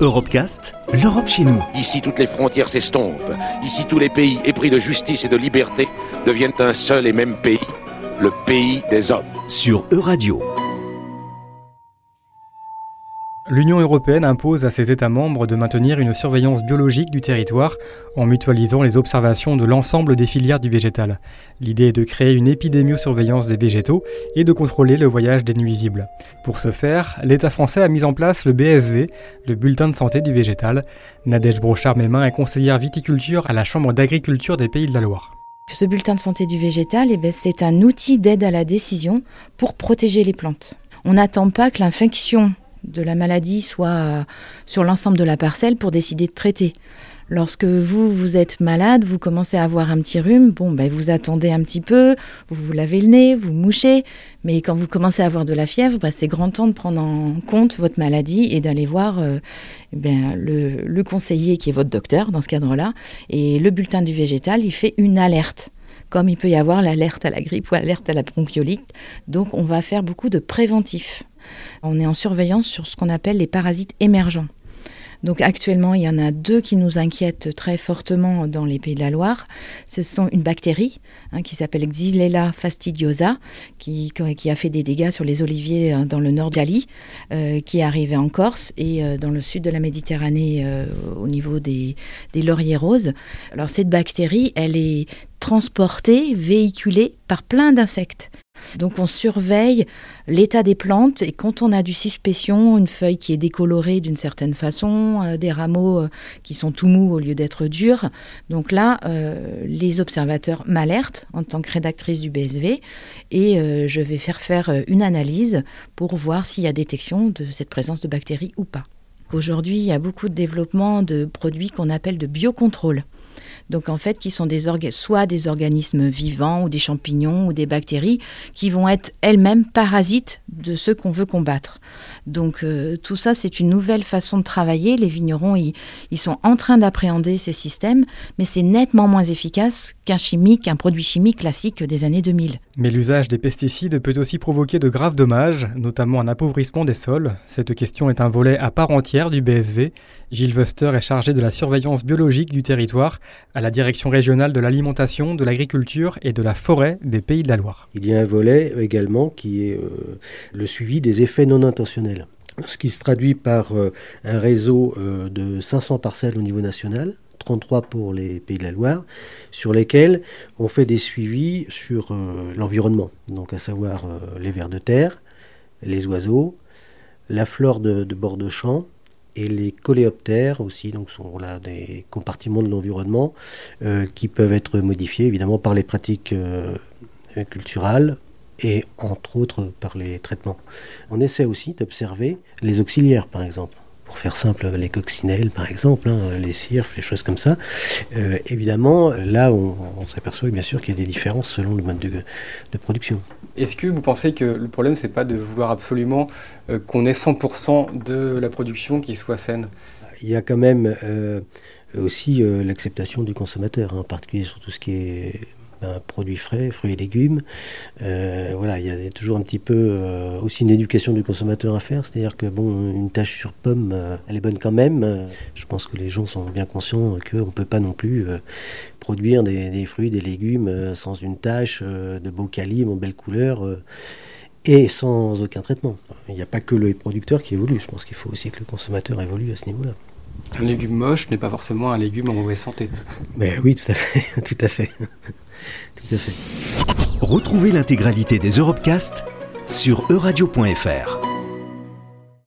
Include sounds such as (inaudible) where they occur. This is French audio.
Europecast, l'Europe chez nous. Ici, toutes les frontières s'estompent. Ici, tous les pays épris de justice et de liberté deviennent un seul et même pays, le pays des hommes. Sur Euradio. L'Union européenne impose à ses États membres de maintenir une surveillance biologique du territoire en mutualisant les observations de l'ensemble des filières du végétal. L'idée est de créer une épidémiosurveillance des végétaux et de contrôler le voyage des nuisibles. Pour ce faire, l'État français a mis en place le BSV, le bulletin de santé du végétal. Nadège Brochard-Mémin est conseillère viticulture à la Chambre d'agriculture des Pays de la Loire. Ce bulletin de santé du végétal, eh ben, c'est un outil d'aide à la décision pour protéger les plantes. On n'attend pas que l'infection de la maladie soit sur l'ensemble de la parcelle pour décider de traiter. Lorsque vous, vous êtes malade, vous commencez à avoir un petit rhume, bon, ben, vous attendez un petit peu, vous vous lavez le nez, vous mouchez, mais quand vous commencez à avoir de la fièvre, ben, c'est grand temps de prendre en compte votre maladie et d'aller voir euh, ben, le, le conseiller qui est votre docteur dans ce cadre-là. Et le bulletin du végétal, il fait une alerte comme il peut y avoir l'alerte à la grippe ou l'alerte à la bronchiolite. Donc on va faire beaucoup de préventifs. On est en surveillance sur ce qu'on appelle les parasites émergents. Donc actuellement, il y en a deux qui nous inquiètent très fortement dans les Pays de la Loire. Ce sont une bactérie hein, qui s'appelle Xylella fastidiosa, qui, a fait des dégâts sur les oliviers euh, dans le nord d'Ali, euh, qui est arrivée en Corse et euh, dans le sud de la Méditerranée au niveau des, des lauriers roses. Alors cette bactérie, elle est transportée, véhiculée par plein d'insectes. Donc on surveille l'état des plantes et quand on a du suspicion, une feuille qui est décolorée d'une certaine façon, euh, des rameaux euh, qui sont tout mous au lieu d'être durs, donc là, euh, les observateurs m'alertent en tant que rédactrice du BSV et je vais faire faire une analyse pour voir s'il y a détection de cette présence de bactéries ou pas. Aujourd'hui, il y a beaucoup de développement de produits qu'on appelle de biocontrôle donc en fait qui sont des soit des organismes vivants ou des champignons ou des bactéries qui vont être elles-mêmes parasites de ceux qu'on veut combattre. Donc euh, tout ça c'est une nouvelle façon de travailler. Les vignerons ils, ils sont en train d'appréhender ces systèmes, mais c'est nettement moins efficace qu'un chimique, un produit chimique classique des années 2000. Mais l'usage des pesticides peut aussi provoquer de graves dommages, notamment un appauvrissement des sols. Cette question est un volet à part entière du BSV. Gilles Wester est chargé de la surveillance biologique du territoire à la Direction régionale de l'alimentation, de l'agriculture et de la forêt des Pays de la Loire. Il y a un volet également qui est euh, le suivi des effets non intentionnels ce qui se traduit par euh, un réseau euh, de 500 parcelles au niveau national, 33 pour les Pays de la Loire, sur lesquels on fait des suivis sur euh, l'environnement, donc à savoir euh, les vers de terre, les oiseaux, la flore de, bord de champ et les coléoptères aussi, donc sont là des compartiments de l'environnement euh, qui peuvent être modifiés évidemment par les pratiques culturales et entre autres par les traitements. On essaie aussi d'observer les auxiliaires par exemple pour faire simple, les coccinelles par exemple, hein, les cirfs, les choses comme ça. Euh, évidemment, là, on, s'aperçoit bien sûr qu'il y a des différences selon le mode de, production. Est-ce que vous pensez que le problème, c'est pas de vouloir absolument euh, qu'on ait 100% de la production qui soit saine? Il y a quand même euh, aussi l'acceptation du consommateur, hein, en particulier sur tout ce qui est produits frais, fruits et légumes. Euh, voilà, il y a toujours un petit peu euh, aussi une éducation du consommateur à faire, c'est-à-dire que bon, une tâche sur pomme, euh, elle est bonne quand même. je pense que les gens sont bien conscients qu'on ne peut pas non plus produire des, fruits, des légumes sans une tâche de beau calibre, en belle couleur et sans aucun traitement. Il n'y a pas que le producteur qui évolue, je pense qu'il faut aussi que le consommateur évolue à ce niveau-là. Un légume moche n'est pas forcément un légume en mauvaise santé. Mais oui, tout à fait, (laughs) tout à fait. Tout à fait. Retrouvez l'intégralité des Europecast sur euradio.fr.